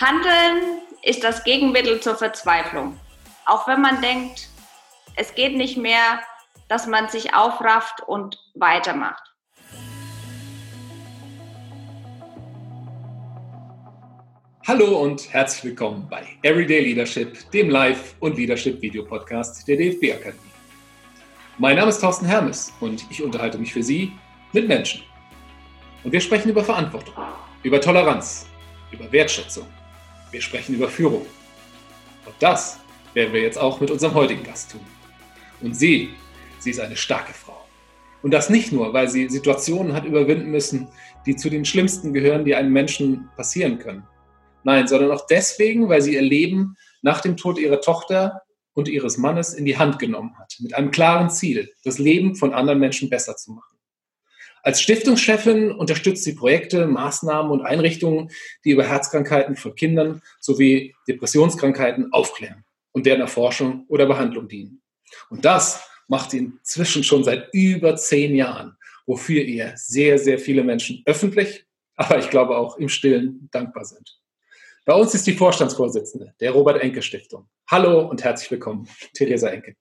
Handeln ist das Gegenmittel zur Verzweiflung. Auch wenn man denkt, es geht nicht mehr, dass man sich aufrafft und weitermacht. Hallo und herzlich willkommen bei Everyday Leadership, dem Live- und Leadership-Video-Podcast der DFB Akademie. Mein Name ist Thorsten Hermes und ich unterhalte mich für Sie mit Menschen. Und wir sprechen über Verantwortung, über Toleranz, über Wertschätzung wir sprechen über Führung. Und das werden wir jetzt auch mit unserem heutigen Gast tun. Und sie, sie ist eine starke Frau. Und das nicht nur, weil sie Situationen hat überwinden müssen, die zu den schlimmsten gehören, die einem Menschen passieren können. Nein, sondern auch deswegen, weil sie ihr Leben nach dem Tod ihrer Tochter und ihres Mannes in die Hand genommen hat, mit einem klaren Ziel, das Leben von anderen Menschen besser zu machen. Als Stiftungschefin unterstützt sie Projekte, Maßnahmen und Einrichtungen, die über Herzkrankheiten von Kindern sowie Depressionskrankheiten aufklären und deren Erforschung oder Behandlung dienen. Und das macht sie inzwischen schon seit über zehn Jahren, wofür ihr sehr, sehr viele Menschen öffentlich, aber ich glaube auch im Stillen dankbar sind. Bei uns ist die Vorstandsvorsitzende der Robert Enke Stiftung. Hallo und herzlich willkommen, Theresa Enke.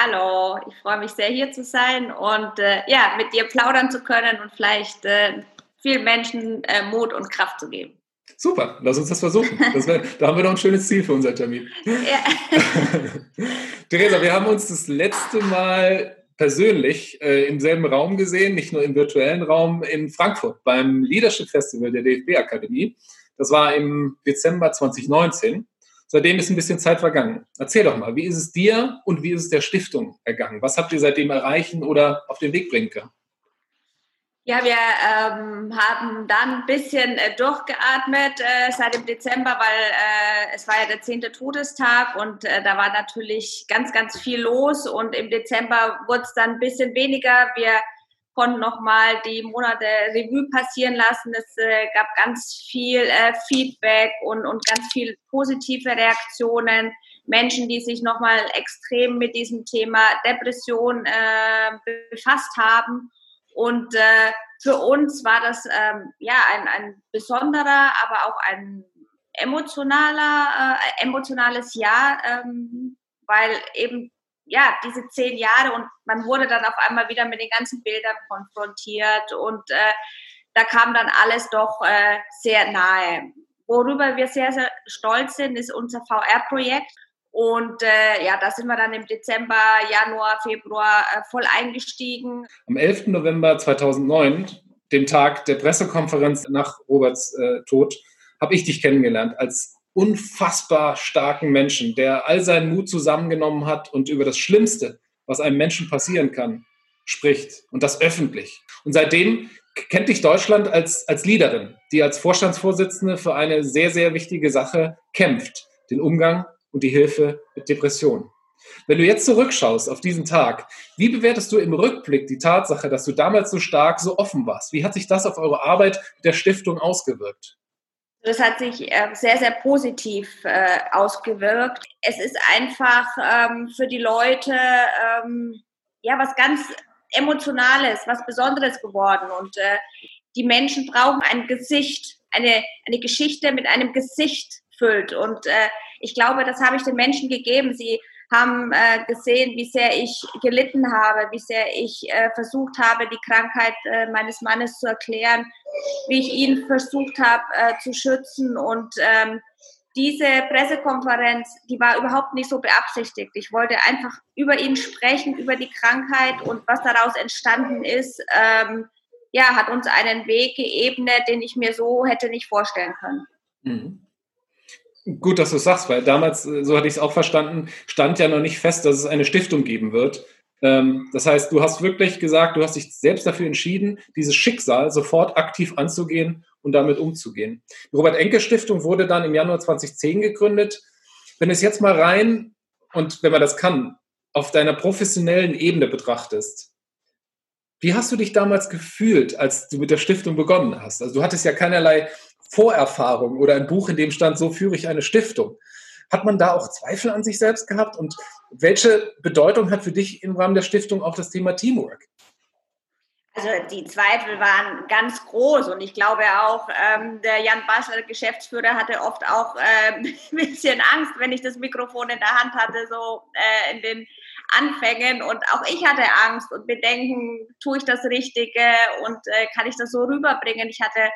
Hallo, ich freue mich sehr hier zu sein und äh, ja, mit dir plaudern zu können und vielleicht äh, vielen Menschen äh, Mut und Kraft zu geben. Super, lass uns das versuchen. Das wär, da haben wir noch ein schönes Ziel für unser Termin. Ja. Theresa, wir haben uns das letzte Mal persönlich äh, im selben Raum gesehen, nicht nur im virtuellen Raum in Frankfurt beim Leadership Festival der DFB Akademie. Das war im Dezember 2019. Seitdem ist ein bisschen Zeit vergangen. Erzähl doch mal, wie ist es dir und wie ist es der Stiftung ergangen? Was habt ihr seitdem erreichen oder auf den Weg bringen können? Ja, wir ähm, haben dann ein bisschen äh, durchgeatmet äh, seit dem Dezember, weil äh, es war ja der zehnte Todestag und äh, da war natürlich ganz, ganz viel los und im Dezember wurde es dann ein bisschen weniger. Wir konnten nochmal die Monate Revue passieren lassen. Es äh, gab ganz viel äh, Feedback und, und ganz viel positive Reaktionen. Menschen, die sich nochmal extrem mit diesem Thema Depression äh, befasst haben. Und äh, für uns war das ähm, ja ein, ein besonderer, aber auch ein emotionaler, äh, emotionales Jahr, ähm, weil eben ja, diese zehn Jahre und man wurde dann auf einmal wieder mit den ganzen Bildern konfrontiert und äh, da kam dann alles doch äh, sehr nahe. Worüber wir sehr, sehr stolz sind, ist unser VR-Projekt. Und äh, ja, da sind wir dann im Dezember, Januar, Februar äh, voll eingestiegen. Am 11. November 2009, dem Tag der Pressekonferenz nach Roberts äh, Tod, habe ich dich kennengelernt als unfassbar starken Menschen, der all seinen Mut zusammengenommen hat und über das Schlimmste, was einem Menschen passieren kann, spricht und das öffentlich. Und seitdem kennt dich Deutschland als, als Leaderin, die als Vorstandsvorsitzende für eine sehr, sehr wichtige Sache kämpft, den Umgang und die Hilfe mit Depressionen. Wenn du jetzt zurückschaust auf diesen Tag, wie bewertest du im Rückblick die Tatsache, dass du damals so stark, so offen warst? Wie hat sich das auf eure Arbeit der Stiftung ausgewirkt? Das hat sich äh, sehr, sehr positiv äh, ausgewirkt. Es ist einfach ähm, für die Leute ähm, ja was ganz Emotionales, was Besonderes geworden. Und äh, die Menschen brauchen ein Gesicht, eine, eine Geschichte mit einem Gesicht füllt. Und äh, ich glaube, das habe ich den Menschen gegeben. Sie haben äh, gesehen, wie sehr ich gelitten habe, wie sehr ich äh, versucht habe, die Krankheit äh, meines Mannes zu erklären, wie ich ihn versucht habe äh, zu schützen. Und ähm, diese Pressekonferenz, die war überhaupt nicht so beabsichtigt. Ich wollte einfach über ihn sprechen, über die Krankheit und was daraus entstanden ist. Ähm, ja, hat uns einen Weg geebnet, den ich mir so hätte nicht vorstellen können. Mhm. Gut, dass du es sagst, weil damals, äh, so hatte ich es auch verstanden, stand ja noch nicht fest, dass es eine Stiftung geben wird. Ähm, das heißt, du hast wirklich gesagt, du hast dich selbst dafür entschieden, dieses Schicksal sofort aktiv anzugehen und damit umzugehen. Die Robert-Enke-Stiftung wurde dann im Januar 2010 gegründet. Wenn es jetzt mal rein und wenn man das kann, auf deiner professionellen Ebene betrachtest, wie hast du dich damals gefühlt, als du mit der Stiftung begonnen hast? Also du hattest ja keinerlei Vorerfahrung oder ein Buch, in dem stand, so führe ich eine Stiftung. Hat man da auch Zweifel an sich selbst gehabt? Und welche Bedeutung hat für dich im Rahmen der Stiftung auch das Thema Teamwork? Also die Zweifel waren ganz groß und ich glaube auch, ähm, der Jan Basler, Geschäftsführer, hatte oft auch äh, ein bisschen Angst, wenn ich das Mikrofon in der Hand hatte, so äh, in den Anfängen. Und auch ich hatte Angst und Bedenken, tue ich das Richtige und äh, kann ich das so rüberbringen? Ich hatte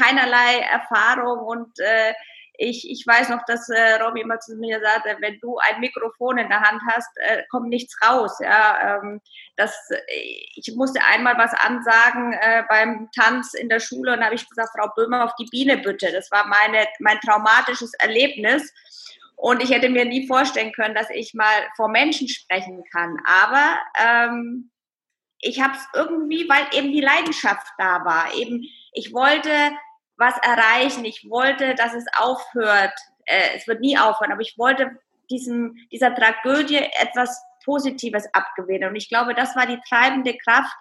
keinerlei Erfahrung und äh, ich, ich weiß noch, dass äh, Robbie immer zu mir sagte, wenn du ein Mikrofon in der Hand hast, äh, kommt nichts raus. Ja, ähm, das, ich musste einmal was ansagen äh, beim Tanz in der Schule und habe ich gesagt, Frau Böhmer, auf die Biene bitte. Das war meine, mein traumatisches Erlebnis. Und ich hätte mir nie vorstellen können, dass ich mal vor Menschen sprechen kann. Aber ähm, ich habe es irgendwie, weil eben die Leidenschaft da war. Eben, ich wollte was erreichen. Ich wollte, dass es aufhört. Äh, es wird nie aufhören, aber ich wollte diesem, dieser Tragödie etwas Positives abgewinnen. Und ich glaube, das war die treibende Kraft,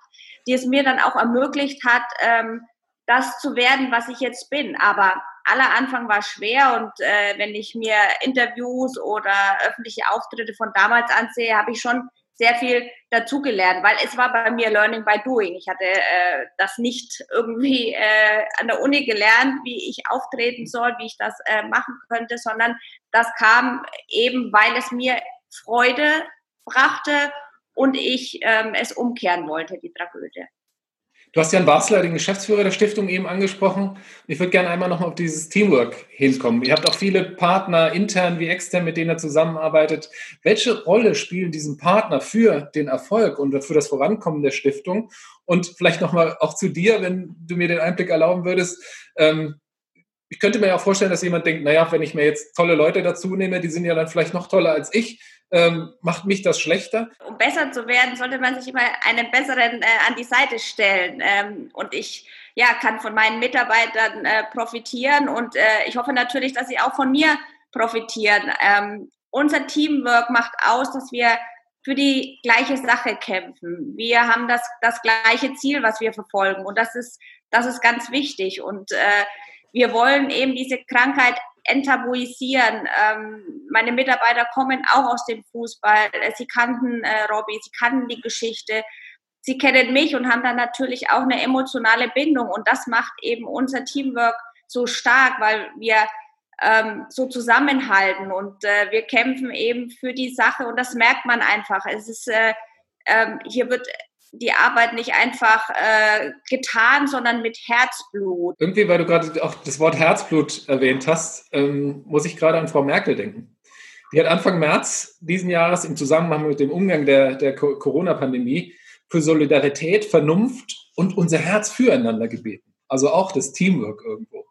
die es mir dann auch ermöglicht hat, ähm, das zu werden, was ich jetzt bin. Aber aller Anfang war schwer und äh, wenn ich mir Interviews oder öffentliche Auftritte von damals ansehe, habe ich schon sehr viel dazugelernt, weil es war bei mir Learning by Doing. Ich hatte äh, das nicht irgendwie äh, an der Uni gelernt, wie ich auftreten soll, wie ich das äh, machen könnte, sondern das kam eben, weil es mir Freude brachte und ich ähm, es umkehren wollte, die Tragödie. Du hast Jan Basler, den Geschäftsführer der Stiftung, eben angesprochen. Ich würde gerne einmal nochmal auf dieses Teamwork hinkommen. Ihr habt auch viele Partner, intern wie extern, mit denen ihr zusammenarbeitet. Welche Rolle spielen diesen Partner für den Erfolg und für das Vorankommen der Stiftung? Und vielleicht nochmal auch zu dir, wenn du mir den Einblick erlauben würdest. Ähm, ich könnte mir ja auch vorstellen, dass jemand denkt, naja, wenn ich mir jetzt tolle Leute dazu nehme, die sind ja dann vielleicht noch toller als ich ähm, macht mich das schlechter? Um besser zu werden, sollte man sich immer einen besseren äh, an die Seite stellen. Ähm, und ich ja, kann von meinen Mitarbeitern äh, profitieren und äh, ich hoffe natürlich, dass sie auch von mir profitieren. Ähm, unser Teamwork macht aus, dass wir für die gleiche Sache kämpfen. Wir haben das, das gleiche Ziel, was wir verfolgen. Und das ist, das ist ganz wichtig. Und äh, wir wollen eben diese Krankheit enttabuisieren. Ähm, meine Mitarbeiter kommen auch aus dem Fußball. Sie kannten äh, Robbie, sie kannten die Geschichte. Sie kennen mich und haben dann natürlich auch eine emotionale Bindung. Und das macht eben unser Teamwork so stark, weil wir ähm, so zusammenhalten und äh, wir kämpfen eben für die Sache und das merkt man einfach. Es ist, äh, ähm, hier wird die Arbeit nicht einfach äh, getan, sondern mit Herzblut. Irgendwie, weil du gerade auch das Wort Herzblut erwähnt hast, ähm, muss ich gerade an Frau Merkel denken. Die hat Anfang März diesen Jahres im Zusammenhang mit dem Umgang der, der Corona-Pandemie für Solidarität, Vernunft und unser Herz füreinander gebeten. Also auch das Teamwork irgendwo.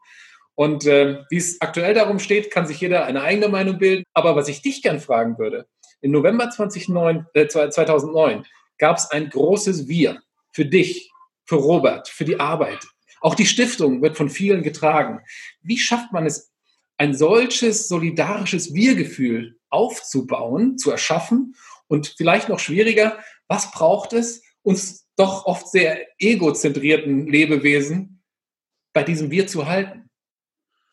Und äh, wie es aktuell darum steht, kann sich jeder eine eigene Meinung bilden. Aber was ich dich gern fragen würde, im November 2009, äh, 2009 gab es ein großes Wir für dich, für Robert, für die Arbeit. Auch die Stiftung wird von vielen getragen. Wie schafft man es, ein solches solidarisches Wir-Gefühl aufzubauen, zu erschaffen? Und vielleicht noch schwieriger, was braucht es, uns doch oft sehr egozentrierten Lebewesen bei diesem Wir zu halten?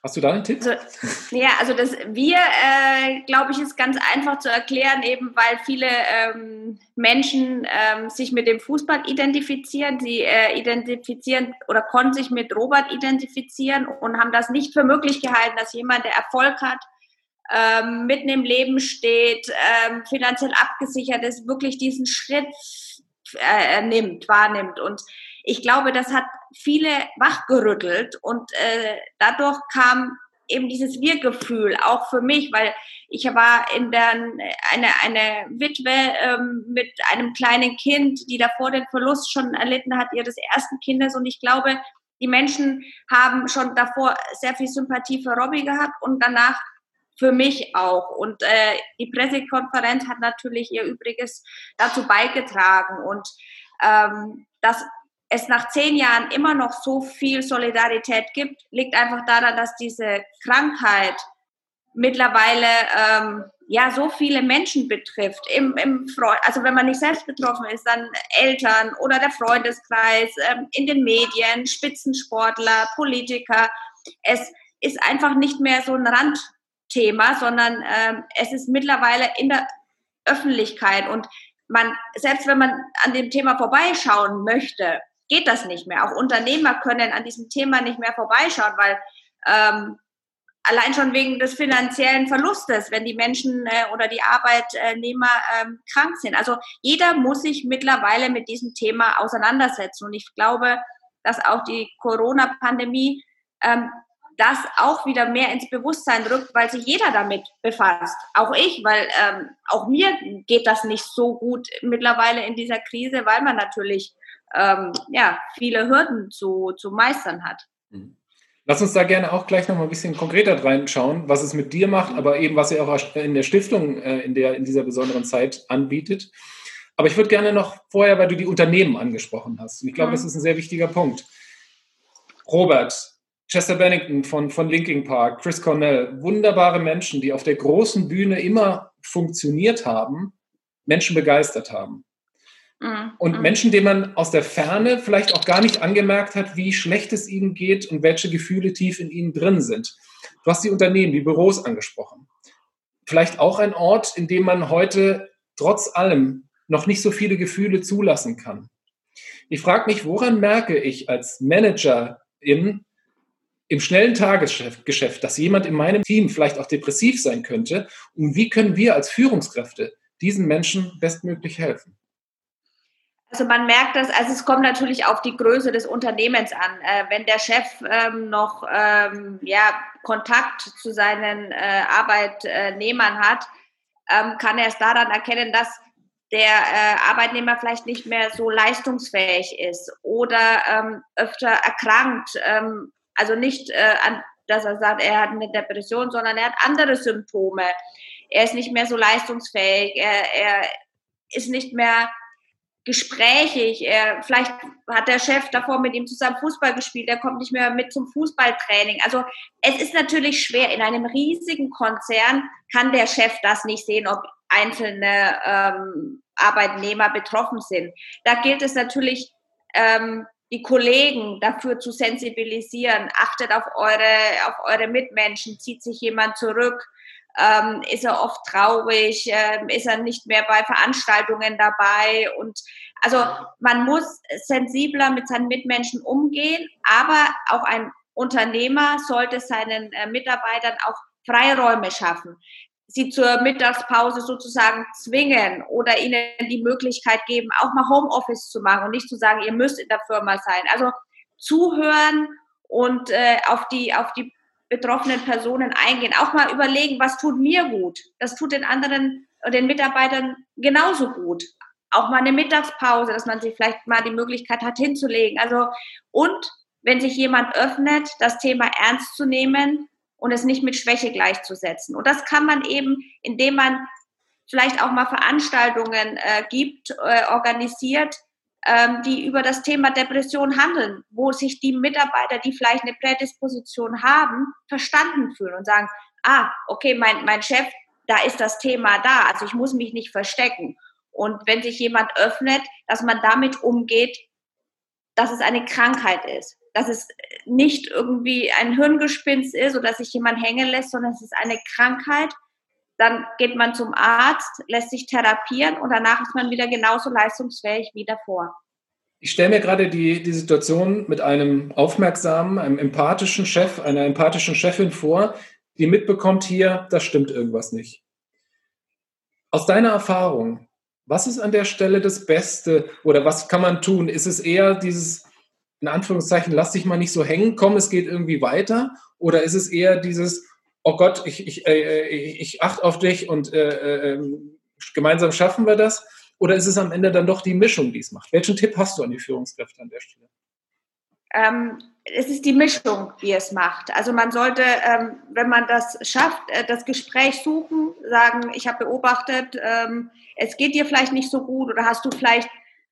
Hast du da einen Tipp? Also, ja, also das Wir, äh, glaube ich, ist ganz einfach zu erklären, eben weil viele ähm, Menschen ähm, sich mit dem Fußball identifizieren. Sie äh, identifizieren oder konnten sich mit Robert identifizieren und haben das nicht für möglich gehalten, dass jemand, der Erfolg hat, ähm, mitten im Leben steht, ähm, finanziell abgesichert ist, wirklich diesen Schritt äh, nimmt, wahrnimmt. Und ich glaube, das hat viele wachgerüttelt und äh, dadurch kam eben dieses Wir-Gefühl auch für mich, weil ich war in der eine eine Witwe ähm, mit einem kleinen Kind, die davor den Verlust schon erlitten hat ihres ersten Kindes und ich glaube, die Menschen haben schon davor sehr viel Sympathie für Robbie gehabt und danach für mich auch. Und äh, die Pressekonferenz hat natürlich ihr Übriges dazu beigetragen und ähm, das es nach zehn Jahren immer noch so viel Solidarität gibt, liegt einfach daran, dass diese Krankheit mittlerweile ähm, ja so viele Menschen betrifft. Im, im also wenn man nicht selbst betroffen ist, dann Eltern oder der Freundeskreis, ähm, in den Medien, Spitzensportler, Politiker. Es ist einfach nicht mehr so ein Randthema, sondern ähm, es ist mittlerweile in der Öffentlichkeit und man, selbst wenn man an dem Thema vorbeischauen möchte, geht das nicht mehr. Auch Unternehmer können an diesem Thema nicht mehr vorbeischauen, weil ähm, allein schon wegen des finanziellen Verlustes, wenn die Menschen äh, oder die Arbeitnehmer ähm, krank sind. Also jeder muss sich mittlerweile mit diesem Thema auseinandersetzen. Und ich glaube, dass auch die Corona-Pandemie ähm, das auch wieder mehr ins Bewusstsein rückt, weil sich jeder damit befasst. Auch ich, weil ähm, auch mir geht das nicht so gut mittlerweile in dieser Krise, weil man natürlich ähm, ja, viele Hürden zu, zu meistern hat. Mhm. Lass uns da gerne auch gleich noch mal ein bisschen konkreter reinschauen, was es mit dir macht, aber eben was ihr auch in der Stiftung äh, in, der, in dieser besonderen Zeit anbietet. Aber ich würde gerne noch vorher, weil du die Unternehmen angesprochen hast. Und ich glaube, mhm. das ist ein sehr wichtiger Punkt. Robert, Chester Bennington von, von Linking Park, Chris Cornell, wunderbare Menschen, die auf der großen Bühne immer funktioniert haben, Menschen begeistert haben. Mhm. Und mhm. Menschen, denen man aus der Ferne vielleicht auch gar nicht angemerkt hat, wie schlecht es ihnen geht und welche Gefühle tief in ihnen drin sind. Du hast die Unternehmen, die Büros angesprochen. Vielleicht auch ein Ort, in dem man heute trotz allem noch nicht so viele Gefühle zulassen kann. Ich frage mich, woran merke ich als Manager im, im schnellen Tagesgeschäft, dass jemand in meinem Team vielleicht auch depressiv sein könnte? Und wie können wir als Führungskräfte diesen Menschen bestmöglich helfen? Also man merkt das, also es kommt natürlich auf die Größe des Unternehmens an. Äh, wenn der Chef ähm, noch ähm, ja, Kontakt zu seinen äh, Arbeitnehmern hat, ähm, kann er es daran erkennen, dass der äh, Arbeitnehmer vielleicht nicht mehr so leistungsfähig ist oder ähm, öfter erkrankt. Ähm, also nicht, äh, an, dass er sagt, er hat eine Depression, sondern er hat andere Symptome. Er ist nicht mehr so leistungsfähig. Er, er ist nicht mehr gesprächig. Er, vielleicht hat der Chef davor mit ihm zusammen Fußball gespielt, er kommt nicht mehr mit zum Fußballtraining. Also es ist natürlich schwer. In einem riesigen Konzern kann der Chef das nicht sehen, ob einzelne ähm, Arbeitnehmer betroffen sind. Da gilt es natürlich, ähm, die Kollegen dafür zu sensibilisieren. Achtet auf eure, auf eure Mitmenschen. Zieht sich jemand zurück? Ähm, ist er oft traurig, ähm, ist er nicht mehr bei Veranstaltungen dabei und also man muss sensibler mit seinen Mitmenschen umgehen, aber auch ein Unternehmer sollte seinen äh, Mitarbeitern auch Freiräume schaffen, sie zur Mittagspause sozusagen zwingen oder ihnen die Möglichkeit geben, auch mal Homeoffice zu machen und nicht zu sagen, ihr müsst in der Firma sein. Also zuhören und äh, auf die auf die betroffenen Personen eingehen. Auch mal überlegen, was tut mir gut. Das tut den anderen, den Mitarbeitern genauso gut. Auch mal eine Mittagspause, dass man sich vielleicht mal die Möglichkeit hat hinzulegen. Also, und wenn sich jemand öffnet, das Thema ernst zu nehmen und es nicht mit Schwäche gleichzusetzen. Und das kann man eben, indem man vielleicht auch mal Veranstaltungen äh, gibt, äh, organisiert, ähm, die über das Thema Depression handeln, wo sich die Mitarbeiter, die vielleicht eine Prädisposition haben, verstanden fühlen und sagen, ah, okay, mein, mein Chef, da ist das Thema da, also ich muss mich nicht verstecken. Und wenn sich jemand öffnet, dass man damit umgeht, dass es eine Krankheit ist, dass es nicht irgendwie ein Hirngespinst ist oder dass sich jemand hängen lässt, sondern es ist eine Krankheit dann geht man zum Arzt, lässt sich therapieren und danach ist man wieder genauso leistungsfähig wie davor. Ich stelle mir gerade die, die Situation mit einem aufmerksamen, einem empathischen Chef, einer empathischen Chefin vor, die mitbekommt hier, da stimmt irgendwas nicht. Aus deiner Erfahrung, was ist an der Stelle das Beste oder was kann man tun? Ist es eher dieses, in Anführungszeichen, lass dich mal nicht so hängen, komm, es geht irgendwie weiter? Oder ist es eher dieses, oh Gott, ich, ich, äh, ich, achte auf dich und äh, äh, gemeinsam schaffen wir das? Oder ist es am Ende dann doch die Mischung, die es macht? Welchen Tipp hast du an die Führungskräfte an der Stelle? Ähm, es ist die Mischung, die es macht. Also man sollte, ähm, wenn man das schafft, äh, das Gespräch suchen, sagen, ich habe beobachtet, ähm, es geht dir vielleicht nicht so gut oder hast du vielleicht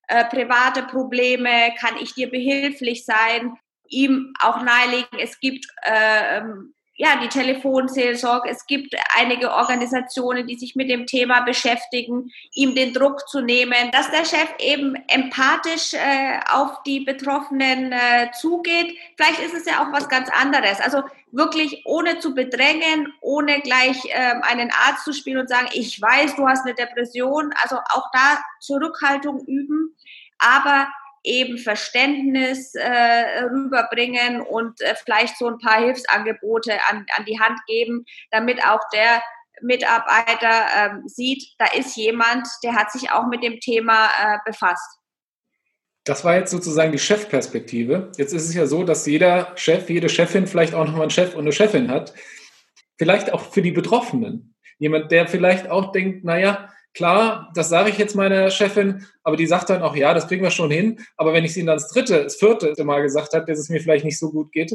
äh, private Probleme, kann ich dir behilflich sein? Ihm auch nahelegen, es gibt äh, ähm, ja, die Telefonseelsorge. Es gibt einige Organisationen, die sich mit dem Thema beschäftigen, ihm den Druck zu nehmen, dass der Chef eben empathisch äh, auf die Betroffenen äh, zugeht. Vielleicht ist es ja auch was ganz anderes. Also wirklich ohne zu bedrängen, ohne gleich ähm, einen Arzt zu spielen und sagen, ich weiß, du hast eine Depression. Also auch da Zurückhaltung üben, aber eben Verständnis äh, rüberbringen und äh, vielleicht so ein paar Hilfsangebote an, an die Hand geben, damit auch der Mitarbeiter ähm, sieht, da ist jemand, der hat sich auch mit dem Thema äh, befasst. Das war jetzt sozusagen die Chefperspektive. Jetzt ist es ja so, dass jeder Chef, jede Chefin vielleicht auch nochmal einen Chef und eine Chefin hat. Vielleicht auch für die Betroffenen. Jemand, der vielleicht auch denkt, naja, klar, das sage ich jetzt meiner Chefin, aber die sagt dann auch, ja, das kriegen wir schon hin. Aber wenn ich sie dann das dritte, das vierte Mal gesagt habe, dass es mir vielleicht nicht so gut geht,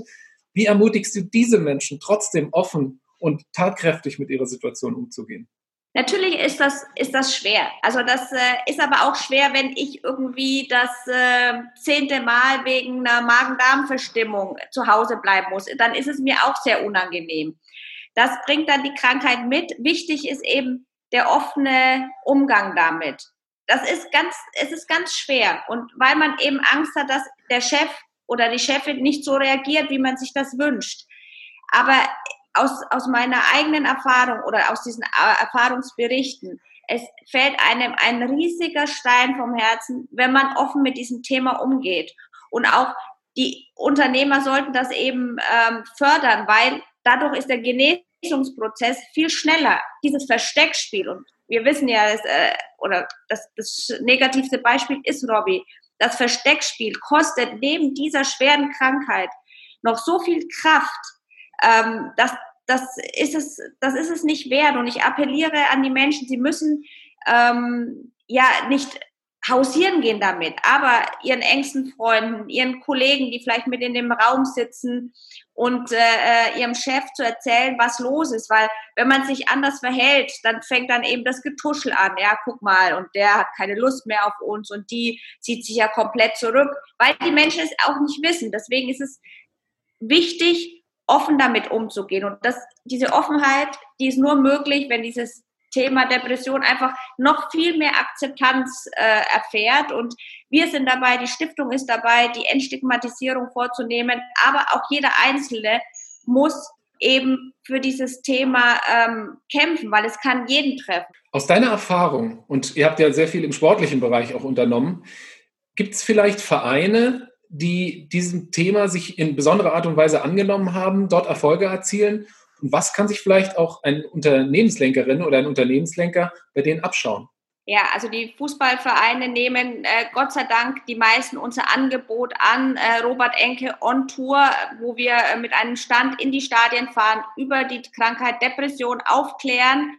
wie ermutigst du diese Menschen trotzdem offen und tatkräftig mit ihrer Situation umzugehen? Natürlich ist das, ist das schwer. Also das äh, ist aber auch schwer, wenn ich irgendwie das äh, zehnte Mal wegen einer Magen-Darm-Verstimmung zu Hause bleiben muss. Dann ist es mir auch sehr unangenehm. Das bringt dann die Krankheit mit. Wichtig ist eben der offene Umgang damit. Das ist ganz, es ist ganz schwer. Und weil man eben Angst hat, dass der Chef oder die Chefin nicht so reagiert, wie man sich das wünscht. Aber aus, aus meiner eigenen Erfahrung oder aus diesen Erfahrungsberichten, es fällt einem ein riesiger Stein vom Herzen, wenn man offen mit diesem Thema umgeht. Und auch die Unternehmer sollten das eben ähm, fördern, weil dadurch ist der Genesungsprozess viel schneller. Dieses Versteckspiel und wir wissen ja, das, äh, oder das, das negativste Beispiel ist Robbie. Das Versteckspiel kostet neben dieser schweren Krankheit noch so viel Kraft, ähm, das, das, ist es, das ist es nicht wert. Und ich appelliere an die Menschen, sie müssen ähm, ja nicht hausieren gehen damit, aber ihren engsten Freunden, ihren Kollegen, die vielleicht mit in dem Raum sitzen und äh, ihrem Chef zu erzählen, was los ist, weil wenn man sich anders verhält, dann fängt dann eben das Getuschel an. Ja, guck mal, und der hat keine Lust mehr auf uns und die zieht sich ja komplett zurück, weil die Menschen es auch nicht wissen. Deswegen ist es wichtig, offen damit umzugehen. Und das, diese Offenheit, die ist nur möglich, wenn dieses Thema Depression einfach noch viel mehr Akzeptanz äh, erfährt. Und wir sind dabei, die Stiftung ist dabei, die Entstigmatisierung vorzunehmen. Aber auch jeder Einzelne muss eben für dieses Thema ähm, kämpfen, weil es kann jeden treffen. Aus deiner Erfahrung, und ihr habt ja sehr viel im sportlichen Bereich auch unternommen, gibt es vielleicht Vereine, die diesem Thema sich in besonderer Art und Weise angenommen haben, dort Erfolge erzielen? Und was kann sich vielleicht auch ein Unternehmenslenkerin oder ein Unternehmenslenker bei denen abschauen? Ja, also die Fußballvereine nehmen äh, Gott sei Dank die meisten unser Angebot an. Äh, Robert Enke on Tour, wo wir äh, mit einem Stand in die Stadien fahren, über die Krankheit Depression aufklären.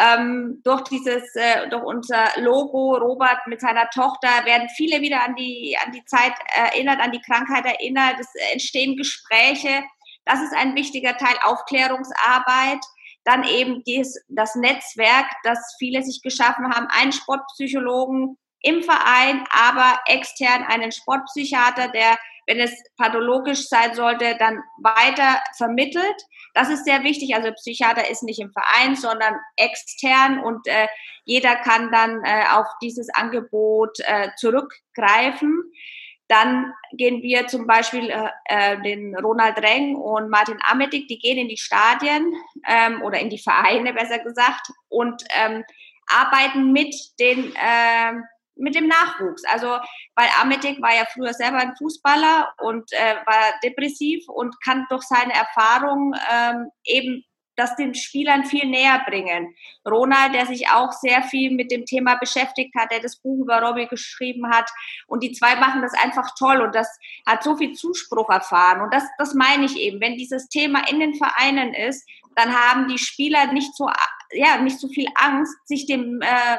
Ähm, durch dieses, äh, durch unser Logo, Robert mit seiner Tochter, werden viele wieder an die, an die Zeit erinnert, an die Krankheit erinnert. Es entstehen Gespräche. Das ist ein wichtiger Teil Aufklärungsarbeit. Dann eben das Netzwerk, das viele sich geschaffen haben, einen Sportpsychologen im Verein, aber extern einen Sportpsychiater, der, wenn es pathologisch sein sollte, dann weiter vermittelt. Das ist sehr wichtig. Also Psychiater ist nicht im Verein, sondern extern und äh, jeder kann dann äh, auf dieses Angebot äh, zurückgreifen. Dann gehen wir zum Beispiel äh, äh, den Ronald Reng und Martin Amedik, die gehen in die Stadien ähm, oder in die Vereine besser gesagt und ähm, arbeiten mit den äh, mit dem Nachwuchs. Also, weil Amedik war ja früher selber ein Fußballer und äh, war depressiv und kann durch seine Erfahrung ähm, eben das den Spielern viel näher bringen. Ronald, der sich auch sehr viel mit dem Thema beschäftigt hat, der das Buch über Robbie geschrieben hat. Und die zwei machen das einfach toll und das hat so viel Zuspruch erfahren. Und das, das meine ich eben. Wenn dieses Thema in den Vereinen ist, dann haben die Spieler nicht so, ja, nicht so viel Angst, sich dem, äh,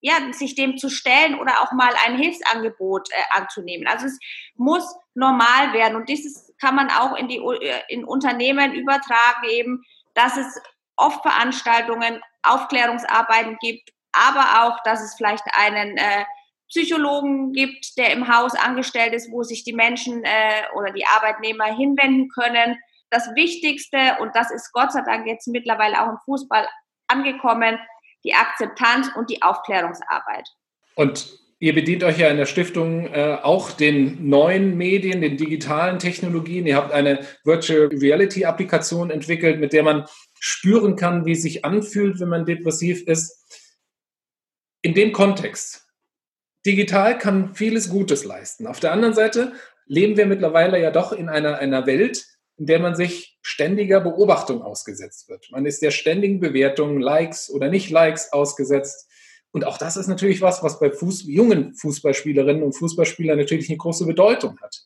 ja, sich dem zu stellen oder auch mal ein Hilfsangebot äh, anzunehmen. Also es muss normal werden und dieses kann man auch in die äh, in Unternehmen übertragen eben dass es oft Veranstaltungen, Aufklärungsarbeiten gibt, aber auch, dass es vielleicht einen äh, Psychologen gibt, der im Haus angestellt ist, wo sich die Menschen äh, oder die Arbeitnehmer hinwenden können. Das Wichtigste, und das ist Gott sei Dank jetzt mittlerweile auch im Fußball angekommen, die Akzeptanz und die Aufklärungsarbeit. Und Ihr bedient euch ja in der Stiftung äh, auch den neuen Medien, den digitalen Technologien. Ihr habt eine Virtual Reality Applikation entwickelt, mit der man spüren kann, wie es sich anfühlt, wenn man depressiv ist. In dem Kontext, digital kann vieles Gutes leisten. Auf der anderen Seite leben wir mittlerweile ja doch in einer, einer Welt, in der man sich ständiger Beobachtung ausgesetzt wird. Man ist der ständigen Bewertung, Likes oder nicht Likes ausgesetzt. Und auch das ist natürlich was, was bei Fuß, jungen Fußballspielerinnen und Fußballspielern natürlich eine große Bedeutung hat.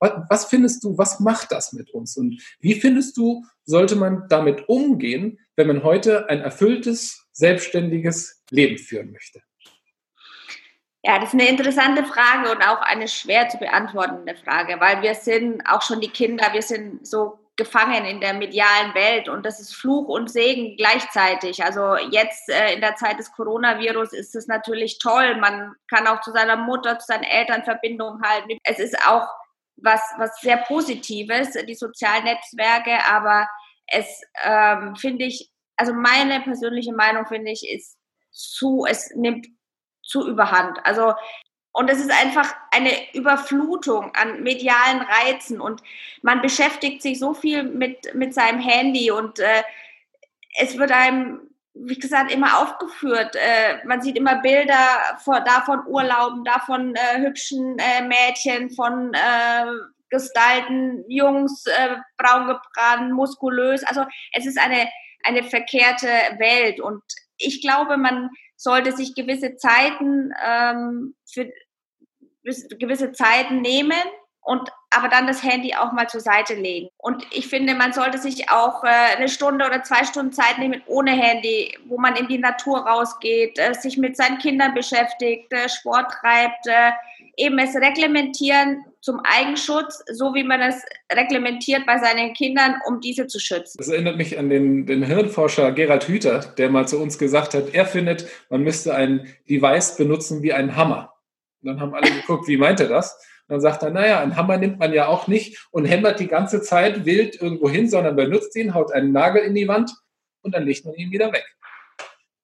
Was, was findest du, was macht das mit uns? Und wie findest du, sollte man damit umgehen, wenn man heute ein erfülltes, selbstständiges Leben führen möchte? Ja, das ist eine interessante Frage und auch eine schwer zu beantwortende Frage, weil wir sind auch schon die Kinder, wir sind so gefangen in der medialen Welt und das ist Fluch und Segen gleichzeitig. Also jetzt äh, in der Zeit des Coronavirus ist es natürlich toll. Man kann auch zu seiner Mutter, zu seinen Eltern Verbindung halten. Es ist auch was, was sehr Positives, die sozialen Netzwerke, aber es ähm, finde ich, also meine persönliche Meinung finde ich, ist zu, es nimmt zu überhand. Also und es ist einfach eine Überflutung an medialen Reizen und man beschäftigt sich so viel mit, mit seinem Handy und äh, es wird einem, wie gesagt, immer aufgeführt. Äh, man sieht immer Bilder von, davon Urlauben, davon äh, hübschen äh, Mädchen, von äh, gestalten Jungs, äh, braun gebrannt, muskulös. Also es ist eine, eine verkehrte Welt und ich glaube, man sollte sich gewisse Zeiten ähm, für gewisse Zeiten nehmen und aber dann das Handy auch mal zur Seite legen. Und ich finde, man sollte sich auch äh, eine Stunde oder zwei Stunden Zeit nehmen ohne Handy, wo man in die Natur rausgeht, äh, sich mit seinen Kindern beschäftigt, äh, Sport treibt, äh, eben es reglementieren zum Eigenschutz, so wie man es reglementiert bei seinen Kindern, um diese zu schützen. Das erinnert mich an den, den Hirnforscher Gerald Hüther, der mal zu uns gesagt hat, er findet, man müsste ein Device benutzen wie einen Hammer. Und dann haben alle geguckt, wie meint er das? Und dann sagt er, naja, einen Hammer nimmt man ja auch nicht und hämmert die ganze Zeit wild irgendwo hin, sondern benutzt ihn, haut einen Nagel in die Wand und dann legt man ihn wieder weg.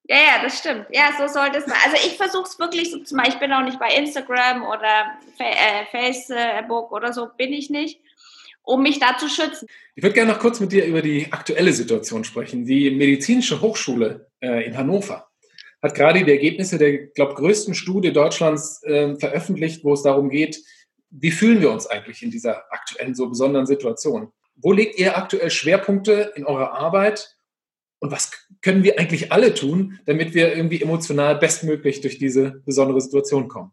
Ja, ja, das stimmt. Ja, so sollte es sein. Also ich versuche es wirklich so zu machen. Ich bin auch nicht bei Instagram oder äh, Facebook oder so, bin ich nicht, um mich da zu schützen. Ich würde gerne noch kurz mit dir über die aktuelle Situation sprechen. Die Medizinische Hochschule äh, in Hannover hat gerade die Ergebnisse der, glaube größten Studie Deutschlands äh, veröffentlicht, wo es darum geht, wie fühlen wir uns eigentlich in dieser aktuellen so besonderen Situation? Wo legt ihr aktuell Schwerpunkte in eurer Arbeit und was können wir eigentlich alle tun, damit wir irgendwie emotional bestmöglich durch diese besondere Situation kommen?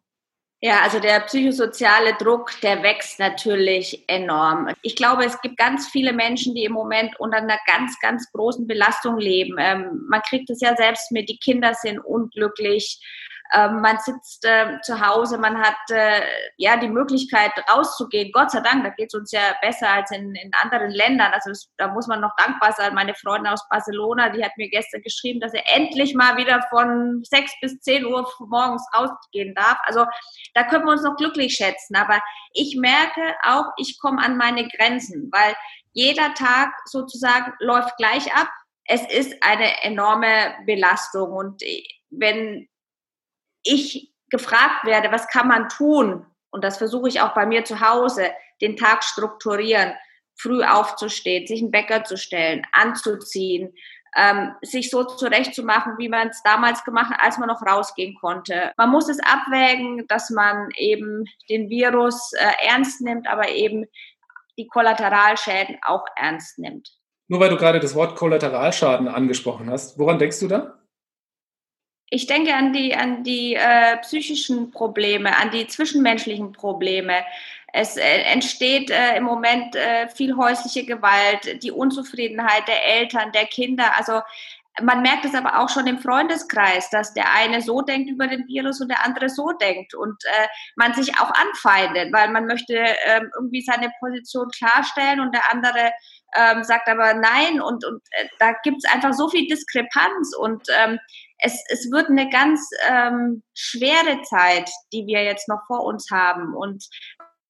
Ja, also der psychosoziale Druck, der wächst natürlich enorm. Ich glaube, es gibt ganz viele Menschen, die im Moment unter einer ganz, ganz großen Belastung leben. Ähm, man kriegt es ja selbst mit, die Kinder sind unglücklich ähm, man sitzt äh, zu Hause, man hat äh, ja die Möglichkeit rauszugehen. Gott sei Dank, da geht es uns ja besser als in, in anderen Ländern. Also das, da muss man noch dankbar sein. Meine Freundin aus Barcelona, die hat mir gestern geschrieben, dass er endlich mal wieder von 6 bis 10 Uhr morgens rausgehen darf. Also da können wir uns noch glücklich schätzen. Aber ich merke auch, ich komme an meine Grenzen, weil jeder Tag sozusagen läuft gleich ab. Es ist eine enorme Belastung und wenn ich gefragt werde, was kann man tun? Und das versuche ich auch bei mir zu Hause, den Tag strukturieren, früh aufzustehen, sich einen Bäcker zu stellen, anzuziehen, ähm, sich so zurechtzumachen, wie man es damals gemacht hat, als man noch rausgehen konnte. Man muss es abwägen, dass man eben den Virus äh, ernst nimmt, aber eben die Kollateralschäden auch ernst nimmt. Nur weil du gerade das Wort Kollateralschaden angesprochen hast, woran denkst du da? Ich denke an die, an die äh, psychischen Probleme, an die zwischenmenschlichen Probleme. Es äh, entsteht äh, im Moment äh, viel häusliche Gewalt, die Unzufriedenheit der Eltern, der Kinder. Also man merkt es aber auch schon im Freundeskreis, dass der eine so denkt über den Virus und der andere so denkt und äh, man sich auch anfeindet, weil man möchte ähm, irgendwie seine Position klarstellen und der andere ähm, sagt aber nein und, und äh, da gibt es einfach so viel Diskrepanz und ähm, es, es wird eine ganz ähm, schwere Zeit, die wir jetzt noch vor uns haben. Und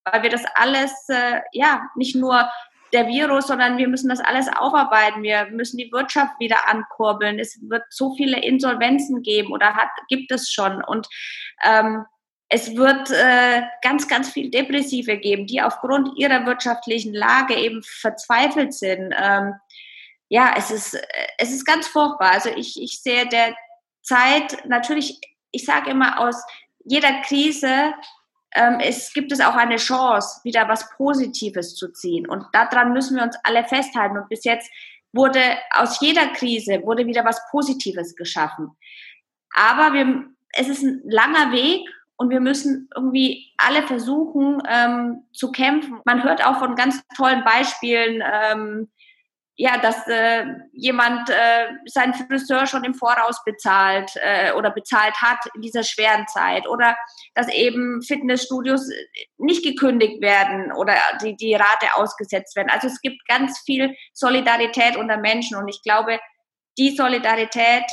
weil wir das alles, äh, ja, nicht nur der Virus, sondern wir müssen das alles aufarbeiten. Wir müssen die Wirtschaft wieder ankurbeln. Es wird so viele Insolvenzen geben oder hat, gibt es schon. Und ähm, es wird äh, ganz, ganz viel Depressive geben, die aufgrund ihrer wirtschaftlichen Lage eben verzweifelt sind. Ähm, ja, es ist, es ist ganz furchtbar. Also ich, ich sehe der, Zeit natürlich, ich sage immer aus jeder Krise ähm, es gibt es auch eine Chance, wieder was Positives zu ziehen. Und daran müssen wir uns alle festhalten. Und bis jetzt wurde aus jeder Krise wurde wieder was Positives geschaffen. Aber wir, es ist ein langer Weg und wir müssen irgendwie alle versuchen ähm, zu kämpfen. Man hört auch von ganz tollen Beispielen, ähm, ja, dass äh, jemand äh, seinen Friseur schon im Voraus bezahlt äh, oder bezahlt hat in dieser schweren Zeit oder dass eben Fitnessstudios nicht gekündigt werden oder die, die Rate ausgesetzt werden. Also es gibt ganz viel Solidarität unter Menschen und ich glaube, die Solidarität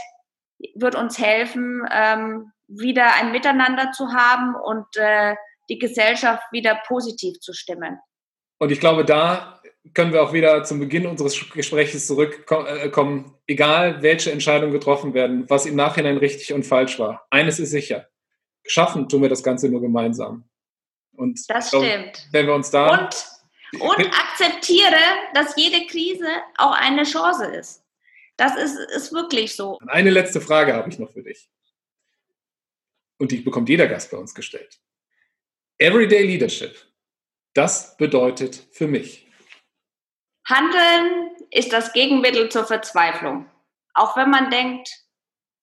wird uns helfen, ähm, wieder ein Miteinander zu haben und äh, die Gesellschaft wieder positiv zu stimmen. Und ich glaube, da können wir auch wieder zum Beginn unseres Gesprächs zurückkommen. Egal, welche Entscheidungen getroffen werden, was im Nachhinein richtig und falsch war. Eines ist sicher. Schaffen tun wir das Ganze nur gemeinsam. Und das stimmt. Wenn wir uns da. Und, und akzeptiere, dass jede Krise auch eine Chance ist. Das ist, ist wirklich so. Eine letzte Frage habe ich noch für dich. Und die bekommt jeder Gast bei uns gestellt. Everyday Leadership. Das bedeutet für mich. Handeln ist das Gegenmittel zur Verzweiflung. Auch wenn man denkt,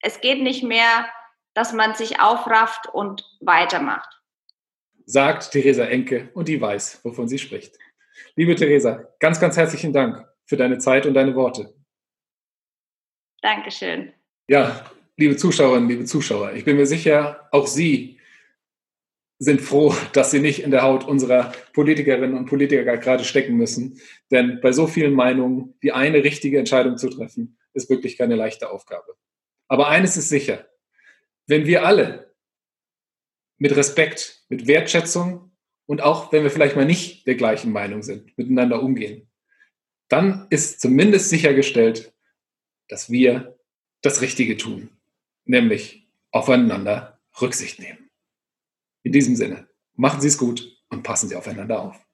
es geht nicht mehr, dass man sich aufrafft und weitermacht. Sagt Theresa Enke und die weiß, wovon sie spricht. Liebe Theresa, ganz, ganz herzlichen Dank für deine Zeit und deine Worte. Dankeschön. Ja, liebe Zuschauerinnen, liebe Zuschauer, ich bin mir sicher, auch Sie sind froh, dass sie nicht in der Haut unserer Politikerinnen und Politiker gerade stecken müssen. Denn bei so vielen Meinungen, die eine richtige Entscheidung zu treffen, ist wirklich keine leichte Aufgabe. Aber eines ist sicher, wenn wir alle mit Respekt, mit Wertschätzung und auch wenn wir vielleicht mal nicht der gleichen Meinung sind, miteinander umgehen, dann ist zumindest sichergestellt, dass wir das Richtige tun, nämlich aufeinander Rücksicht nehmen. In diesem Sinne, machen Sie es gut und passen Sie aufeinander auf.